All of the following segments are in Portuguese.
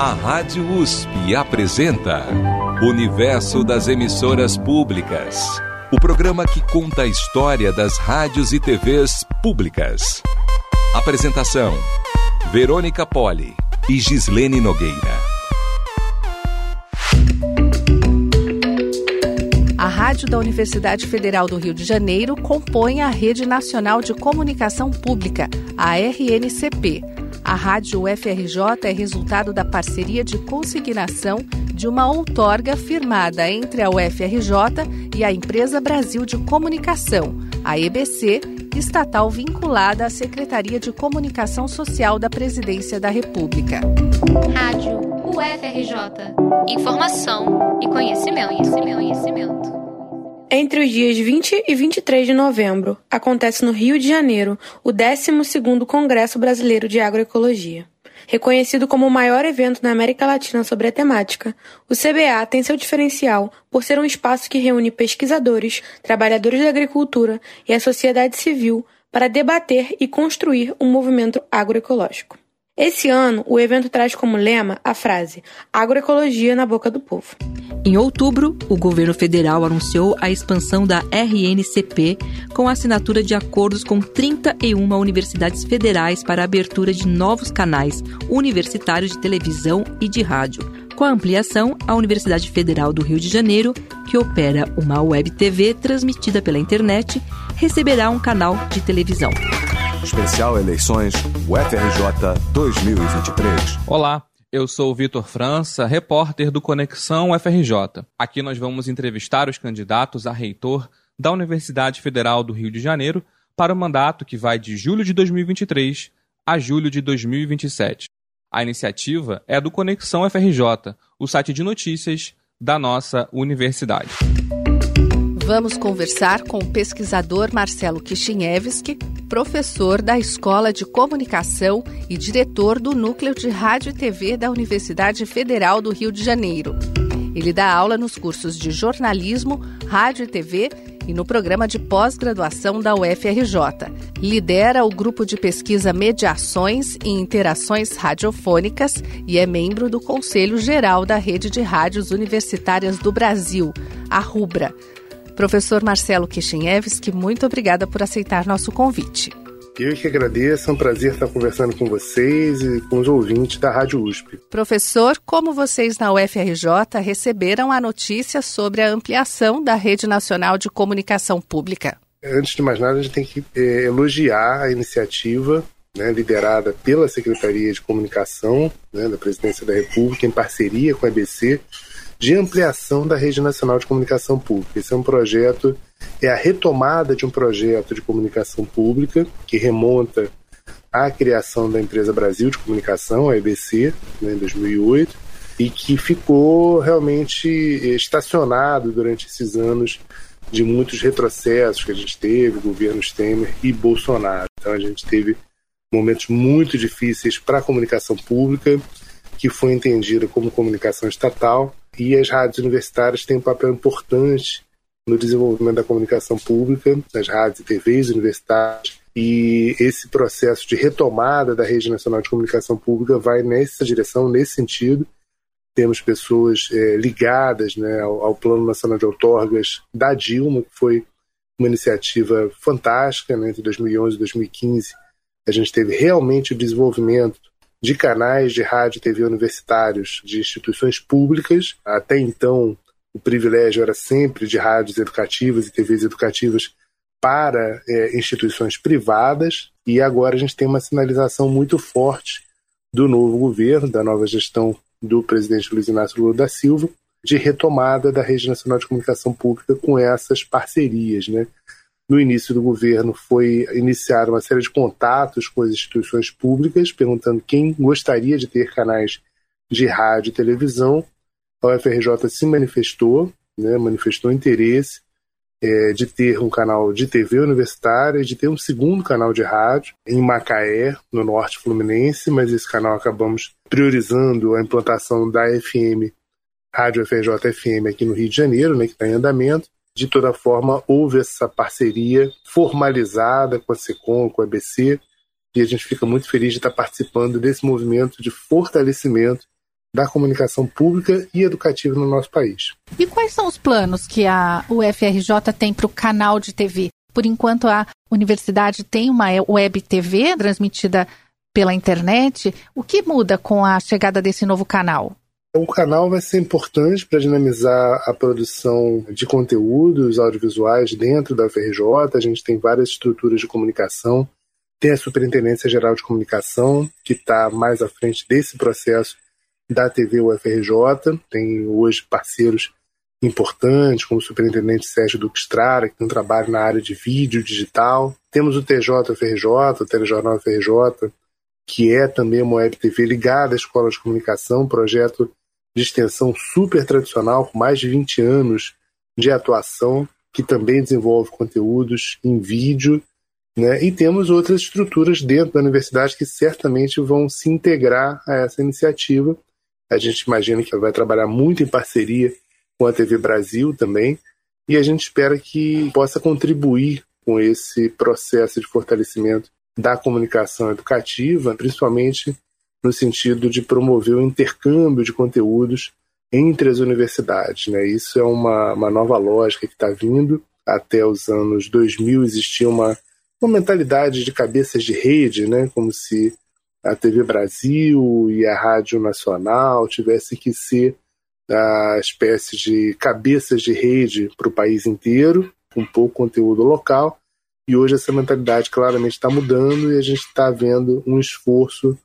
A Rádio USP apresenta Universo das Emissoras Públicas. O programa que conta a história das rádios e TVs públicas. Apresentação: Verônica Poli e Gislene Nogueira. A rádio da Universidade Federal do Rio de Janeiro compõe a Rede Nacional de Comunicação Pública, a RNCP a Rádio UFRJ é resultado da parceria de consignação de uma outorga firmada entre a UFRJ e a Empresa Brasil de Comunicação, a EBC, estatal vinculada à Secretaria de Comunicação Social da Presidência da República. Rádio UFRJ. Informação e conhecimento, conhecimento, conhecimento. Entre os dias 20 e 23 de novembro, acontece no Rio de Janeiro o 12º Congresso Brasileiro de Agroecologia. Reconhecido como o maior evento na América Latina sobre a temática, o CBA tem seu diferencial por ser um espaço que reúne pesquisadores, trabalhadores da agricultura e a sociedade civil para debater e construir um movimento agroecológico. Esse ano, o evento traz como lema a frase Agroecologia na boca do povo. Em outubro, o governo federal anunciou a expansão da RNCP com a assinatura de acordos com 31 universidades federais para a abertura de novos canais universitários de televisão e de rádio. Com a ampliação, a Universidade Federal do Rio de Janeiro, que opera uma web TV transmitida pela internet, receberá um canal de televisão. Especial Eleições UFRJ 2023. Olá, eu sou o Vitor França, repórter do Conexão UFRJ. Aqui nós vamos entrevistar os candidatos a reitor da Universidade Federal do Rio de Janeiro para o mandato que vai de julho de 2023 a julho de 2027. A iniciativa é do Conexão UFRJ, o site de notícias da nossa universidade. Vamos conversar com o pesquisador Marcelo Kishinevski, professor da Escola de Comunicação e diretor do Núcleo de Rádio e TV da Universidade Federal do Rio de Janeiro. Ele dá aula nos cursos de jornalismo, rádio e TV e no programa de pós-graduação da UFRJ. Lidera o grupo de pesquisa Mediações e Interações Radiofônicas e é membro do Conselho Geral da Rede de Rádios Universitárias do Brasil, a RUBRA Professor Marcelo Kishinevski, muito obrigada por aceitar nosso convite. Eu que agradeço, é um prazer estar conversando com vocês e com os ouvintes da Rádio USP. Professor, como vocês na UFRJ receberam a notícia sobre a ampliação da Rede Nacional de Comunicação Pública? Antes de mais nada, a gente tem que é, elogiar a iniciativa né, liderada pela Secretaria de Comunicação né, da Presidência da República, em parceria com a EBC, de ampliação da Rede Nacional de Comunicação Pública. Esse é um projeto, é a retomada de um projeto de comunicação pública que remonta à criação da empresa Brasil de Comunicação, a EBC, né, em 2008, e que ficou realmente estacionado durante esses anos de muitos retrocessos que a gente teve, governos Temer e Bolsonaro. Então a gente teve momentos muito difíceis para a comunicação pública, que foi entendida como comunicação estatal, e as rádios universitárias têm um papel importante no desenvolvimento da comunicação pública, nas rádios e TVs universitárias, e esse processo de retomada da Rede Nacional de Comunicação Pública vai nessa direção, nesse sentido. Temos pessoas é, ligadas né, ao, ao, Plano Nacional de Outorgas da Dilma, que foi uma iniciativa fantástica né, entre 2011 e 2015. A gente teve realmente o desenvolvimento de canais de rádio e TV universitários de instituições públicas. Até então, o privilégio era sempre de rádios educativas e TVs educativas para é, instituições privadas, e agora a gente tem uma sinalização muito forte do novo governo, da nova gestão do presidente Luiz Inácio Lula da Silva, de retomada da Rede Nacional de Comunicação Pública com essas parcerias, né? No início do governo foi iniciar uma série de contatos com as instituições públicas, perguntando quem gostaria de ter canais de rádio e televisão. A UFRJ se manifestou, né, manifestou interesse é, de ter um canal de TV universitária, de ter um segundo canal de rádio em Macaé, no norte fluminense, mas esse canal acabamos priorizando a implantação da FM, Rádio FRJ FM aqui no Rio de Janeiro, né, que está em andamento de toda forma, houve essa parceria formalizada com a SECOM, com a EBC, e a gente fica muito feliz de estar participando desse movimento de fortalecimento da comunicação pública e educativa no nosso país. E quais são os planos que a UFRJ tem para o canal de TV? Por enquanto, a universidade tem uma web TV transmitida pela internet. O que muda com a chegada desse novo canal? O canal vai ser importante para dinamizar a produção de conteúdos audiovisuais dentro da UFRJ. A gente tem várias estruturas de comunicação. Tem a Superintendência Geral de Comunicação, que está mais à frente desse processo da TV UFRJ. Tem hoje parceiros importantes, como o superintendente Sérgio Duque Estrara, que tem um trabalho na área de vídeo digital. Temos o TJ UFRJ, o Telejornal UFRJ, que é também uma web TV ligada à Escola de Comunicação, projeto de extensão super tradicional, com mais de 20 anos de atuação, que também desenvolve conteúdos em vídeo. Né? E temos outras estruturas dentro da universidade que certamente vão se integrar a essa iniciativa. A gente imagina que vai trabalhar muito em parceria com a TV Brasil também, e a gente espera que possa contribuir com esse processo de fortalecimento da comunicação educativa, principalmente no sentido de promover o intercâmbio de conteúdos entre as universidades. Né? Isso é uma, uma nova lógica que está vindo. Até os anos 2000 existia uma, uma mentalidade de cabeças de rede, né? como se a TV Brasil e a Rádio Nacional tivessem que ser a espécie de cabeças de rede para o país inteiro, com pouco conteúdo local, e hoje essa mentalidade claramente está mudando e a gente está vendo um esforço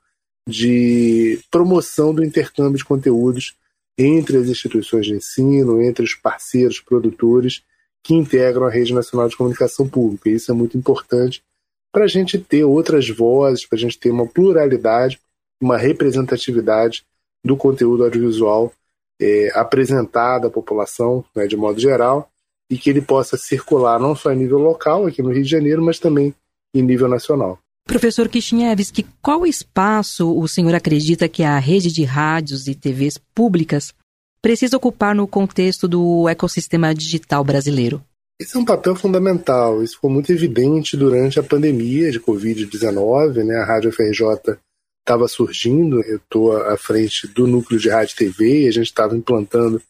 de promoção do intercâmbio de conteúdos entre as instituições de ensino, entre os parceiros produtores que integram a Rede Nacional de Comunicação Pública. Isso é muito importante para a gente ter outras vozes, para a gente ter uma pluralidade, uma representatividade do conteúdo audiovisual é, apresentado à população, né, de modo geral, e que ele possa circular não só em nível local, aqui no Rio de Janeiro, mas também em nível nacional. Professor Kishinevski, qual espaço o senhor acredita que a rede de rádios e TVs públicas precisa ocupar no contexto do ecossistema digital brasileiro? Esse é um papel fundamental. Isso ficou muito evidente durante a pandemia de Covid-19. Né? A Rádio FRJ estava surgindo, eu estou à frente do núcleo de rádio e TV, e a gente estava implantando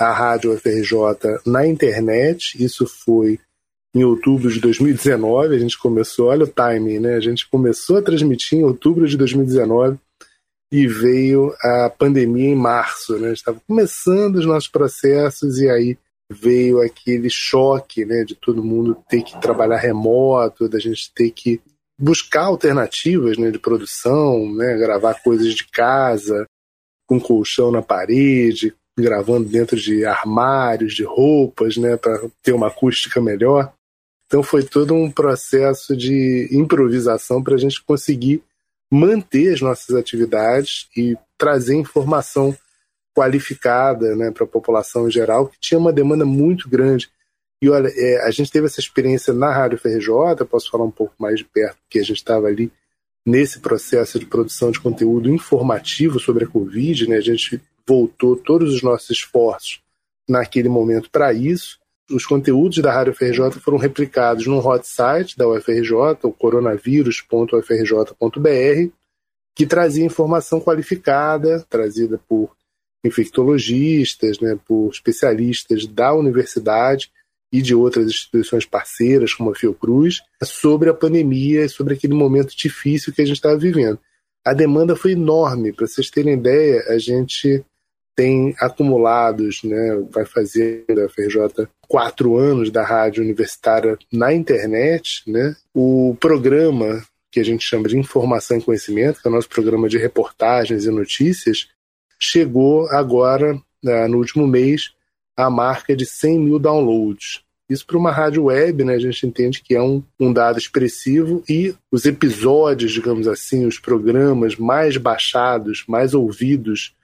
a Rádio UFRJ na internet. Isso foi em outubro de 2019. A gente começou, olha o timing, né? A gente começou a transmitir em outubro de 2019 e veio a pandemia em março, né? Estava começando os nossos processos e aí veio aquele choque, né, de todo mundo ter que trabalhar remoto, da gente ter que buscar alternativas, né, de produção, né, gravar coisas de casa, com colchão na parede, gravando dentro de armários, de roupas, né, para ter uma acústica melhor. Então foi todo um processo de improvisação para a gente conseguir manter as nossas atividades e trazer informação qualificada né, para a população em geral, que tinha uma demanda muito grande. E olha, é, a gente teve essa experiência na Rádio FRJ, posso falar um pouco mais de perto, porque a gente estava ali nesse processo de produção de conteúdo informativo sobre a Covid, né? A gente voltou todos os nossos esforços naquele momento para isso. Os conteúdos da Rádio FRJ foram replicados num hot site da UFRJ, o coronavírus.ufrj.br, que trazia informação qualificada, trazida por infectologistas, né, por especialistas da universidade e de outras instituições parceiras, como a Fiocruz, sobre a pandemia e sobre aquele momento difícil que a gente estava vivendo. A demanda foi enorme. Para vocês terem ideia, a gente tem acumulados, né, vai fazer a FRJ quatro anos da rádio universitária na internet, né? O programa que a gente chama de informação e conhecimento, que é o nosso programa de reportagens e notícias, chegou agora, né, no último mês, a marca de 100 mil downloads. Isso para uma rádio web, né, a gente entende que é um, um dado expressivo e os episódios, digamos assim, os programas mais baixados, mais ouvidos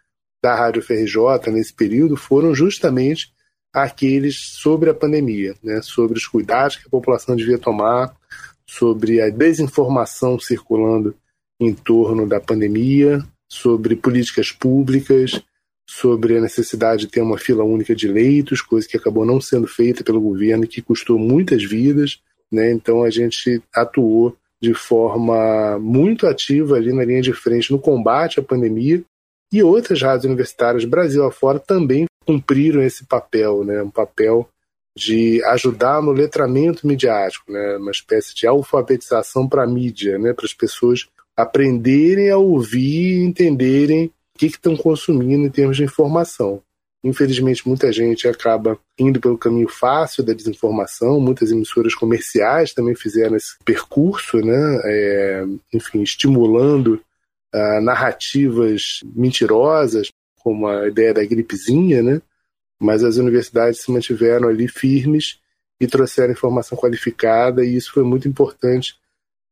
da Rádio FRJ nesse período foram justamente aqueles sobre a pandemia, né, sobre os cuidados que a população devia tomar, sobre a desinformação circulando em torno da pandemia, sobre políticas públicas, sobre a necessidade de ter uma fila única de leitos, coisa que acabou não sendo feita pelo governo e que custou muitas vidas. Né? Então a gente atuou de forma muito ativa ali na linha de frente no combate à pandemia E outras rádios universitárias, Brasil afora, também cumpriram esse papel, né? um papel de ajudar no letramento midiático, né? uma espécie de alfabetização para a mídia, né? para as pessoas aprenderem a ouvir e entenderem o que estão consumindo em termos de informação. Infelizmente, muita gente acaba indo pelo caminho fácil da desinformação. Muitas emissoras comerciais também fizeram esse percurso, né? É, enfim, estimulando uh, narrativas mentirosas, como a ideia da gripezinha, né? Mas as universidades se mantiveram ali firmes e trouxeram informação qualificada, e isso foi muito importante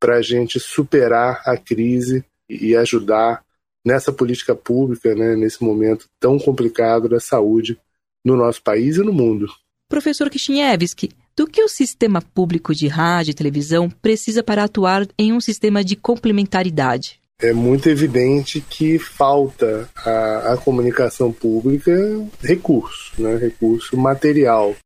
para a gente superar a crise e ajudar nessa política pública, né, nesse momento tão complicado da saúde no nosso país e no mundo. Professor Kishinevski, do que o sistema público de rádio e televisão precisa para atuar em um sistema de complementaridade? É muito evidente que falta à, comunicação pública recurso, né, recurso material.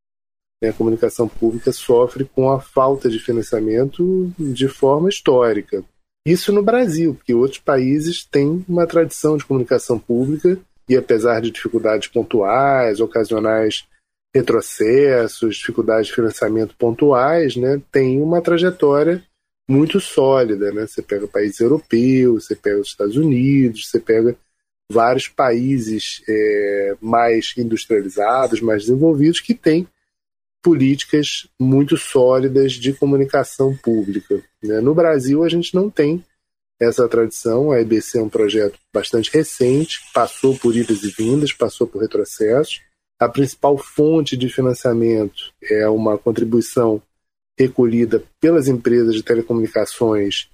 A comunicação pública sofre com a falta de financiamento de forma histórica. Isso no Brasil, porque outros países têm uma tradição de comunicação pública e, apesar de dificuldades pontuais, ocasionais retrocessos, dificuldades de financiamento pontuais, né, tem uma trajetória muito sólida. Né? Você pega países europeus, você pega os Estados Unidos, você pega vários países é, mais industrializados, mais desenvolvidos, que têm políticas muito sólidas de comunicação pública. Né? No Brasil, a gente não tem essa tradição. A EBC é um projeto bastante recente, passou por idas e vindas, passou por retrocessos. A principal fonte de financiamento é uma contribuição recolhida pelas empresas de telecomunicações,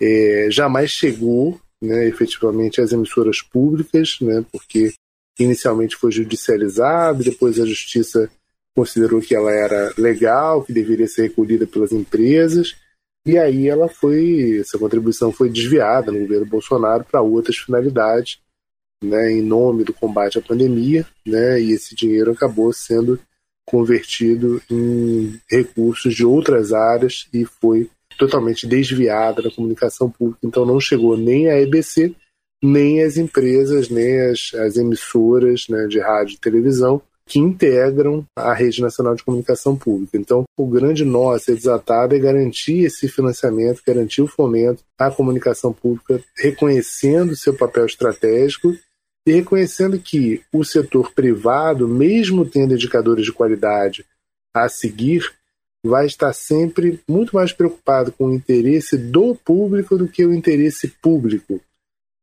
é, jamais chegou né, efetivamente às emissoras públicas, né, porque inicialmente foi judicializado, depois a justiça considerou que ela era legal, que deveria ser recolhida pelas empresas, e aí ela foi, essa contribuição foi desviada no governo Bolsonaro para outras finalidades, né, em nome do combate à pandemia, né, e esse dinheiro acabou sendo convertido em recursos de outras áreas e foi totalmente desviada da comunicação pública, então não chegou nem a EBC, nem as empresas, nem as emissoras né, de rádio e televisão, que integram a Rede Nacional de Comunicação Pública. Então, o grande nó a ser desatado é garantir esse financiamento, garantir o fomento à comunicação pública, reconhecendo seu papel estratégico e reconhecendo que o setor privado, mesmo tendo indicadores de qualidade a seguir, vai estar sempre muito mais preocupado com o interesse do público do que o interesse público.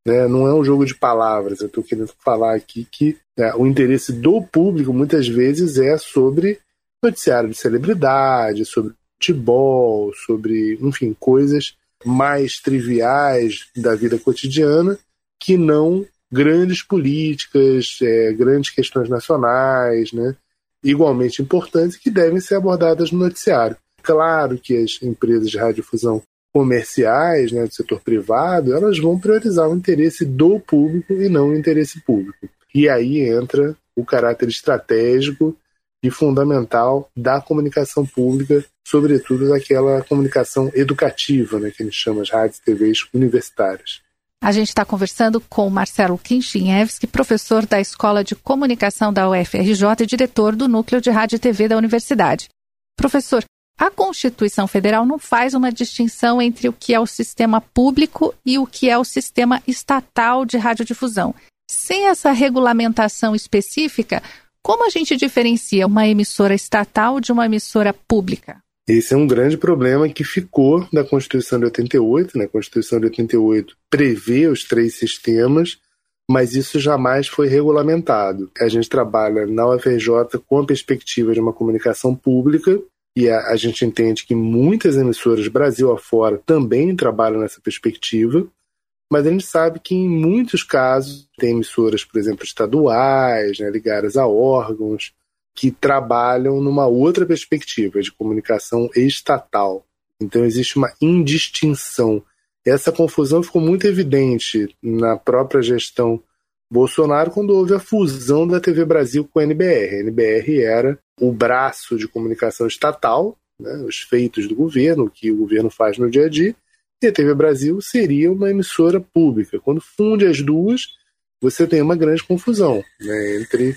Né? Não é um jogo de palavras. Eu estou querendo falar aqui que né, o interesse do público muitas vezes é sobre noticiário de celebridade, sobre futebol, sobre, enfim, coisas mais triviais da vida cotidiana que não grandes políticas, é, grandes questões nacionais, né, igualmente importantes que devem ser abordadas no noticiário. Claro que as empresas de radiodifusão comerciais, né, do setor privado, elas vão priorizar o interesse do público e não o interesse público. E aí entra o caráter estratégico e fundamental da comunicação pública, sobretudo daquela comunicação educativa, né, que a gente chama de rádios e TVs universitárias. A gente está conversando com Marcelo Kinchiniewski, professor da Escola de Comunicação da UFRJ e diretor do Núcleo de Rádio e TV da Universidade. Professor, a Constituição Federal não faz uma distinção entre o que é o sistema público e o que é o sistema estatal de radiodifusão. Sem essa regulamentação específica, como a gente diferencia uma emissora estatal de uma emissora pública? Esse é um grande problema que ficou da Constituição de 88. Né? A Constituição de 88 prevê os três sistemas, mas isso jamais foi regulamentado. A gente trabalha na UFRJ com a perspectiva de uma comunicação pública e a, a gente entende que muitas emissoras Brasil afora também trabalham nessa perspectiva, mas a gente sabe que em muitos casos tem emissoras, por exemplo, estaduais, né, ligadas a órgãos, que trabalham numa outra perspectiva de comunicação estatal. Então existe uma indistinção. Essa confusão ficou muito evidente na própria gestão Bolsonaro quando houve a fusão da TV Brasil com a NBR. A NBR era o braço de comunicação estatal, né, os feitos do governo, o que o governo faz no dia a dia, e a TV Brasil seria uma emissora pública. Quando funde as duas, você tem uma grande confusão né, entre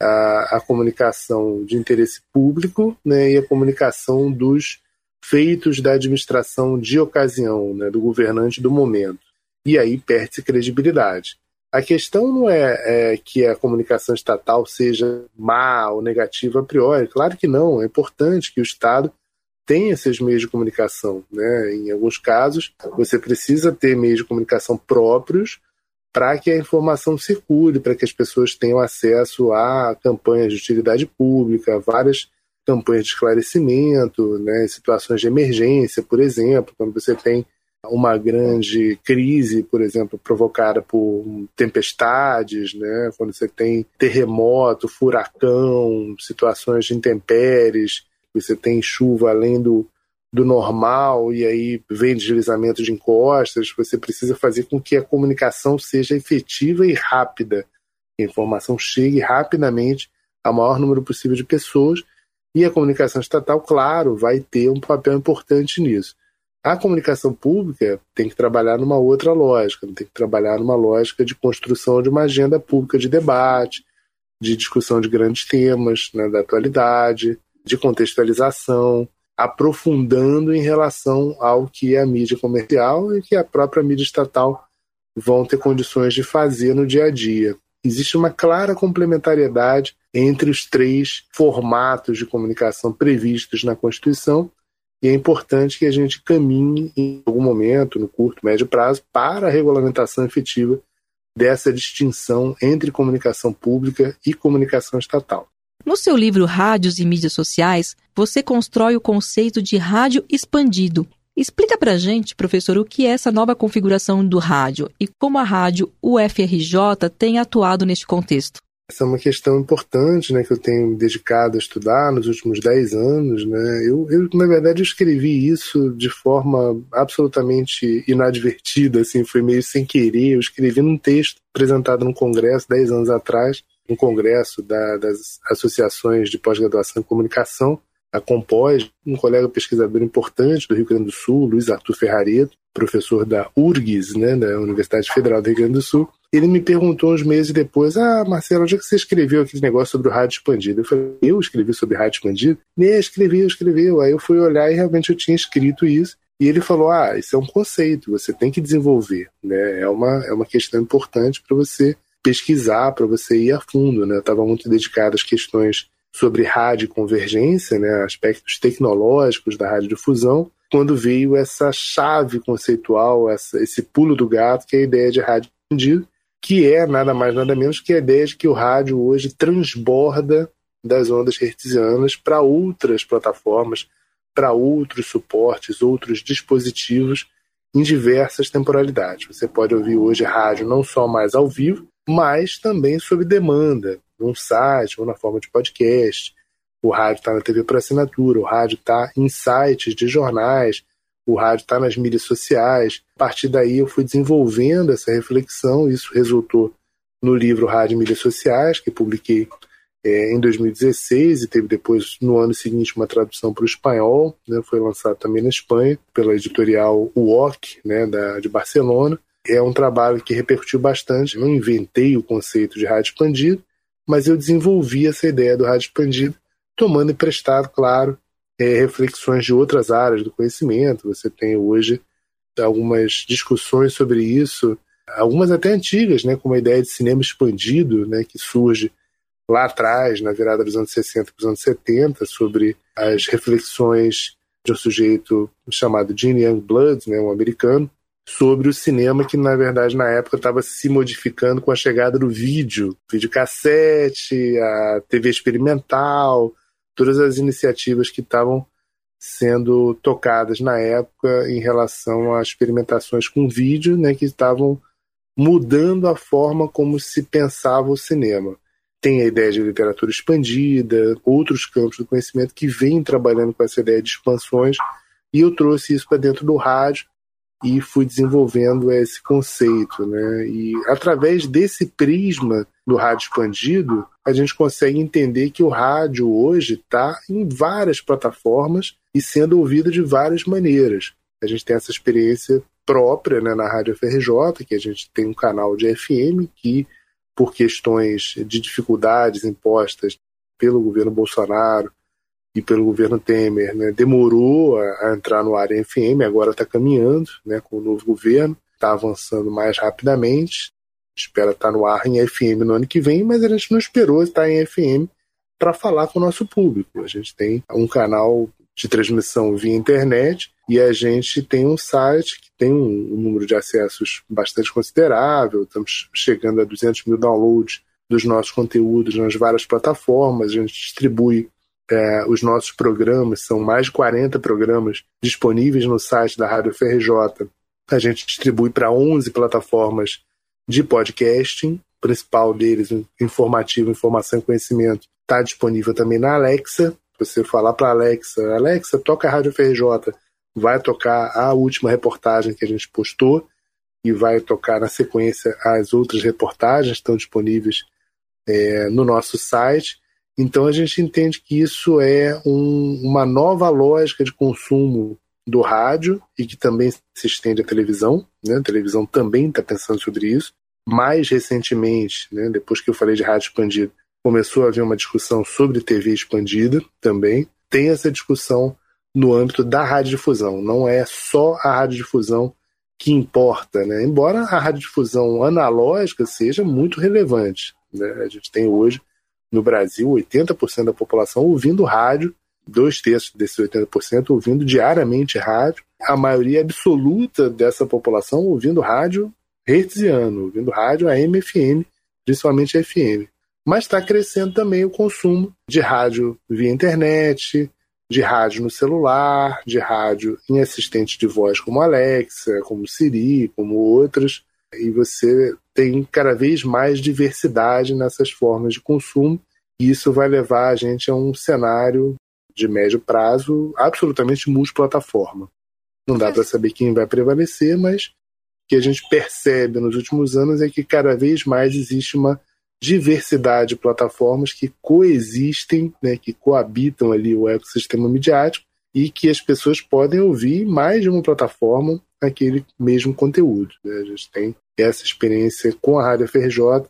a, a, comunicação de interesse público né, e a comunicação dos feitos da administração de ocasião, né, do governante do momento. E aí perde-se credibilidade. A questão não é, é, que a comunicação estatal seja má ou negativa a priori. Claro que não. É importante que o Estado tenha seus meios de comunicação. Né? Em alguns casos, você precisa ter meios de comunicação próprios para que a informação circule, para que as pessoas tenham acesso a campanhas de utilidade pública, várias campanhas de esclarecimento, né, situações de emergência, por exemplo, quando você tem uma grande crise, por exemplo, provocada por tempestades, né? quando você tem terremoto, furacão, situações de intempéries, você tem chuva além do, do normal e aí vem deslizamento de encostas, você precisa fazer com que a comunicação seja efetiva e rápida, que a informação chegue rapidamente ao maior número possível de pessoas e a comunicação estatal, claro, vai ter um papel importante nisso. A comunicação pública tem que trabalhar numa outra lógica, tem que trabalhar numa lógica de construção de uma agenda pública de debate, de discussão de grandes temas né, da atualidade, de contextualização, aprofundando em relação ao que é a mídia comercial e que a própria mídia estatal vão ter condições de fazer no dia a dia. Existe uma clara complementariedade entre os três formatos de comunicação previstos na Constituição e é importante que a gente caminhe em algum momento, no curto, médio prazo, para a regulamentação efetiva dessa distinção entre comunicação pública e comunicação estatal. No seu livro Rádios e Mídias Sociais, você constrói o conceito de rádio expandido. Explica para a gente, professor, o que é essa nova configuração do rádio e como a rádio UFRJ tem atuado neste contexto. Essa é uma questão importante, né, que eu tenho dedicado a estudar nos últimos 10 anos, né. Eu, eu na verdade, escrevi isso de forma absolutamente inadvertida, assim, foi meio sem querer. Eu escrevi num texto apresentado num congresso 10 anos atrás, um congresso da, das associações de pós-graduação em comunicação, a Compós, um colega pesquisador importante do Rio Grande do Sul, Luiz Arthur Ferrareto, professor da URGS, né, da Universidade Federal do Rio Grande do Sul, ele me perguntou uns meses depois: Ah, Marcelo, onde é que você escreveu aquele negócio sobre o rádio expandido? Eu falei: Eu escrevi sobre rádio expandido? Nem escrevi, escreveu. Aí eu fui olhar e realmente eu tinha escrito isso. E ele falou: Ah, isso é um conceito, você tem que desenvolver. Né? É, uma, é uma questão importante para você pesquisar, para você ir a fundo. Né? Eu estava muito dedicado às questões sobre rádio convergência, né? aspectos tecnológicos da radiodifusão, quando veio essa chave conceitual, essa, esse pulo do gato, que é a ideia de rádio expandido que é nada mais nada menos que a ideia de que o rádio hoje transborda das ondas hertzianas para outras plataformas, para outros suportes, outros dispositivos em diversas temporalidades. Você pode ouvir hoje rádio não só mais ao vivo, mas também sob demanda, num site ou na forma de podcast. O rádio está na TV por assinatura, o rádio está em sites de jornais, o rádio está nas mídias sociais. A partir daí eu fui desenvolvendo essa reflexão, isso resultou no livro Rádio e Mídias Sociais, que publiquei é, em 2016 e teve depois, no ano seguinte, uma tradução para o espanhol, né, foi lançado também na Espanha, pela editorial UOC, né, da, de Barcelona. É um trabalho que repercutiu bastante. Não inventei o conceito de rádio expandido, mas eu desenvolvi essa ideia do rádio expandido, tomando emprestado, claro, é, reflexões de outras áreas do conhecimento. Você tem hoje algumas discussões sobre isso, algumas até antigas, né, como a ideia de cinema expandido, né, que surge lá atrás, na virada dos anos 60 para os anos 70, sobre as reflexões de um sujeito chamado Gene Youngblood, né, um americano, sobre o cinema que, na verdade, na época estava se modificando com a chegada do vídeo, videocassete, a TV experimental, todas as iniciativas que estavam sendo tocadas na época em relação a experimentações com vídeo, né, que estavam mudando a forma como se pensava o cinema. Tem a ideia de literatura expandida, outros campos do conhecimento que vêm trabalhando com essa ideia de expansões, e eu trouxe isso para dentro do rádio e fui desenvolvendo esse conceito, né? E através desse prisma do rádio expandido, a gente consegue entender que o rádio hoje está em várias plataformas e sendo ouvido de várias maneiras. A gente tem essa experiência própria né, na Rádio FRJ, que a gente tem um canal de FM que por questões de dificuldades impostas pelo governo Bolsonaro e pelo governo Temer, né, demorou a, a, entrar no área FM, agora está caminhando né, com o novo governo, está avançando mais rapidamente, espera estar tá no ar em FM no ano que vem, mas a gente não esperou estar em FM para falar com o nosso público. A gente tem um canal de transmissão via internet e a gente tem um site que tem um, um número de acessos bastante considerável, estamos chegando a 200 mil downloads dos nossos conteúdos nas várias plataformas, a gente distribui é, os nossos programas, são mais de 40 programas disponíveis no site da Rádio FRJ. A gente distribui para 11 plataformas de podcasting, o principal deles, informativo, informação e conhecimento, está disponível também na Alexa. Você falar para Alexa, Alexa, toca a Rádio FRJ, vai tocar a última reportagem que a gente postou e vai tocar na sequência as outras reportagens que estão disponíveis é, no nosso site. Então a gente entende que isso é um, uma nova lógica de consumo do rádio e que também se estende à televisão. Né? A televisão também está pensando sobre isso. Mais recentemente, né, depois que eu falei de rádio expandido, começou a haver uma discussão sobre TV expandida também. Tem essa discussão no âmbito da radiodifusão. Não é só a radiodifusão que importa, né? embora a radiodifusão analógica seja muito relevante. Né? A gente tem hoje no Brasil 80% da população ouvindo rádio, dois terços desses 80% ouvindo diariamente rádio, a maioria absoluta dessa população ouvindo rádio hertziano, ouvindo rádio AM FM, principalmente FM. Mas está crescendo também o consumo de rádio via internet, de rádio no celular, de rádio em assistentes de voz como Alexa, como Siri, como outras, e você tem cada vez mais diversidade nessas formas de consumo, e isso vai levar a gente a um cenário de médio prazo absolutamente multiplataforma. Não dá para saber quem vai prevalecer, mas o que a gente percebe nos últimos anos é que cada vez mais existe uma diversidade de plataformas que coexistem, né, que coabitam ali o ecossistema midiático e que as pessoas podem ouvir mais de uma plataforma aquele mesmo conteúdo. Né? A gente tem essa experiência com a Rádio FRJ,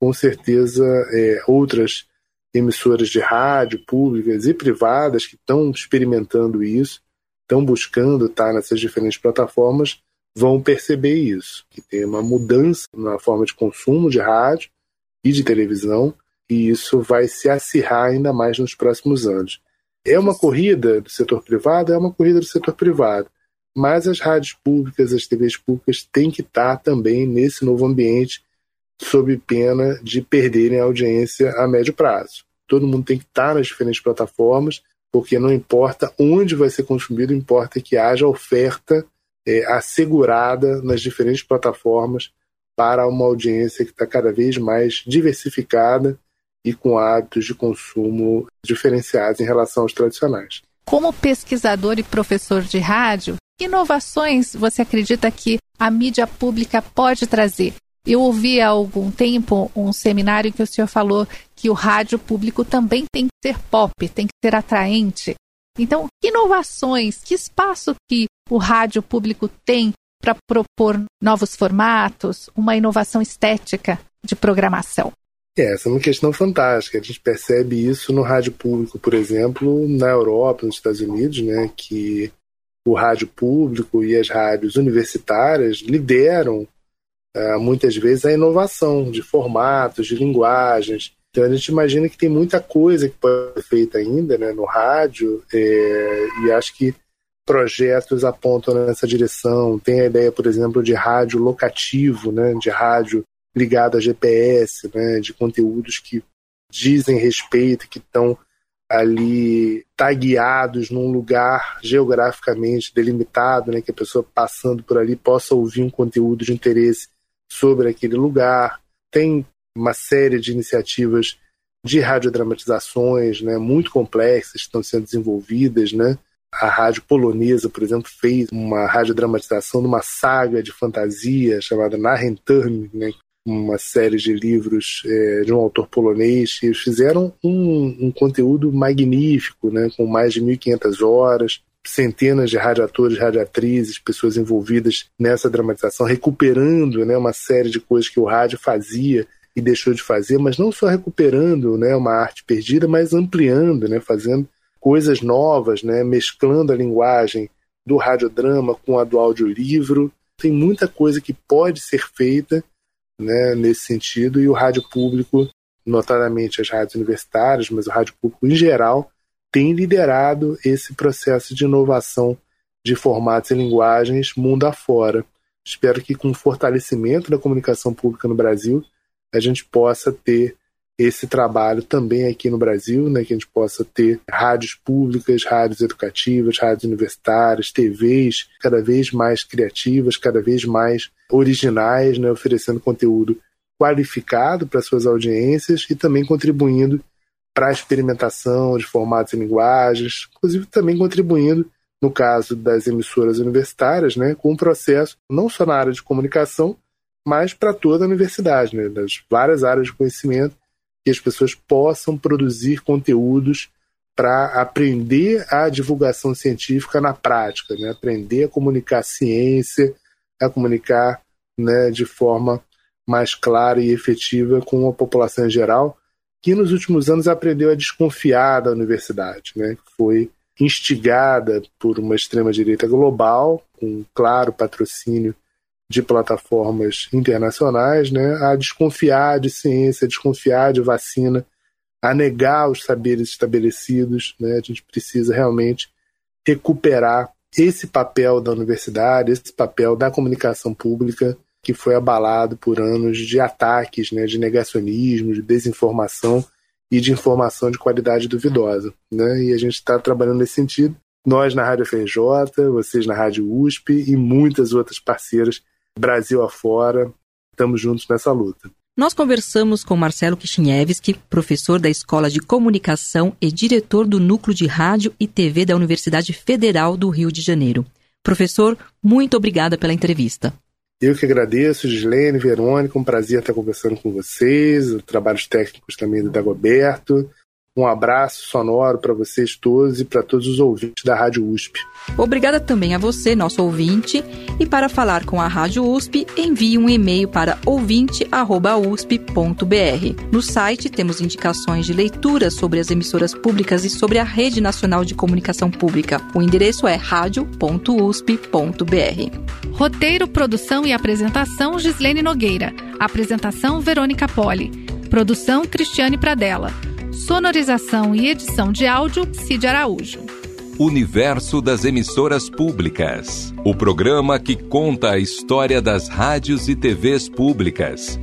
com certeza é, outras emissoras de rádio públicas e privadas que estão experimentando isso, estão buscando estar nessas diferentes plataformas, vão perceber isso, que tem uma mudança na forma de consumo de rádio e de televisão, e isso vai se acirrar ainda mais nos próximos anos. É uma corrida do setor privado? É uma corrida do setor privado. Mas as rádios públicas, as TVs públicas têm que estar também nesse novo ambiente, sob pena de perderem a audiência a médio prazo. Todo mundo tem que estar nas diferentes plataformas, porque não importa onde vai ser consumido, importa que haja oferta é, assegurada nas diferentes plataformas para uma audiência que está cada vez mais diversificada e com hábitos de consumo diferenciados em relação aos tradicionais. Como pesquisador e professor de rádio, que inovações você acredita que a mídia pública pode trazer? Eu ouvi há algum tempo um seminário em que o senhor falou que o rádio público também tem que ser pop, tem que ser atraente. Então, que inovações, que espaço que o rádio público tem para propor novos formatos, uma inovação estética de programação? É, essa é uma questão fantástica. A gente percebe isso no rádio público, por exemplo, na Europa, nos Estados Unidos, né, que o rádio público e as rádios universitárias lideram uh, muitas vezes a inovação de formatos, de linguagens. Então a gente imagina que tem muita coisa que pode ser feita ainda né, no rádio é, e acho que projetos apontam nessa direção. Tem a ideia, por exemplo, de rádio locativo, né, de rádio ligado a GPS, né, de conteúdos que dizem respeito, que estão ali tagueados num lugar geograficamente delimitado, né, que a pessoa passando por ali possa ouvir um conteúdo de interesse sobre aquele lugar. Tem uma série de iniciativas de radiodramatizações, né, muito complexas, estão sendo desenvolvidas, né? A rádio polonesa, por exemplo, fez uma radiodramatização de uma saga de fantasia chamada Narrenturm, né, uma série de livros é, de um autor polonês, e fizeram um, um conteúdo magnífico, né, com mais de 1.500 horas, centenas de radioatores, radioatrizes, pessoas envolvidas nessa dramatização, recuperando né, uma série de coisas que o rádio fazia e deixou de fazer, mas não só recuperando né, uma arte perdida, mas ampliando, né, fazendo coisas novas, né, mesclando a linguagem do radiodrama com a do audiolivro. Tem muita coisa que pode ser feita né, nesse sentido, e o rádio público, notadamente as rádios universitárias, mas o rádio público em geral, tem liderado esse processo de inovação de formatos e linguagens mundo afora. Espero que com o fortalecimento da comunicação pública no Brasil, a gente possa ter esse trabalho também aqui no Brasil, né, que a gente possa ter rádios públicas, rádios educativas, rádios universitárias, TVs cada vez mais criativas, cada vez mais originais, né, oferecendo conteúdo qualificado para suas audiências e também contribuindo para a experimentação de formatos e linguagens, inclusive também contribuindo, no caso das emissoras universitárias, né, com um processo não só na área de comunicação, mas para toda a universidade, né, das várias áreas de conhecimento que as pessoas possam produzir conteúdos para aprender a divulgação científica na prática, né? aprender a comunicar ciência, a comunicar né, de forma mais clara e efetiva com a população em geral, que nos últimos anos aprendeu a desconfiar da universidade, né? foi instigada por uma extrema-direita global, com um claro patrocínio de plataformas internacionais, né, a desconfiar de ciência, a desconfiar de vacina, a negar os saberes estabelecidos. Né, a gente precisa realmente recuperar esse papel da universidade, esse papel da comunicação pública que foi abalado por anos de ataques, né, de negacionismo, de desinformação e de informação de qualidade duvidosa. Né? E a gente está trabalhando nesse sentido. Nós na Rádio FJ, vocês na Rádio USP e muitas outras parceiras Brasil afora, estamos juntos nessa luta. Nós conversamos com Marcelo Kishinevski, professor da Escola de Comunicação e diretor do Núcleo de Rádio e TV da Universidade Federal do Rio de Janeiro. Professor, muito obrigada pela entrevista. Eu que agradeço, Gislene, Verônica, um prazer estar conversando com vocês, trabalhos técnicos também do Dagoberto. Um abraço sonoro para vocês todos e para todos os ouvintes da Rádio USP. Obrigada também a você, nosso ouvinte. E para falar com a Rádio USP, envie um e-mail para ouvinte.usp.br. No site temos indicações de leitura sobre as emissoras públicas e sobre a Rede Nacional de Comunicação Pública. O endereço é radio.usp.br. Roteiro, produção e apresentação Gislene Nogueira. Apresentação Verônica Poli. Produção Cristiane Pradella. Sonorização e edição de áudio, Cid Araújo. Universo das Emissoras Públicas. O programa que conta a história das rádios e TVs públicas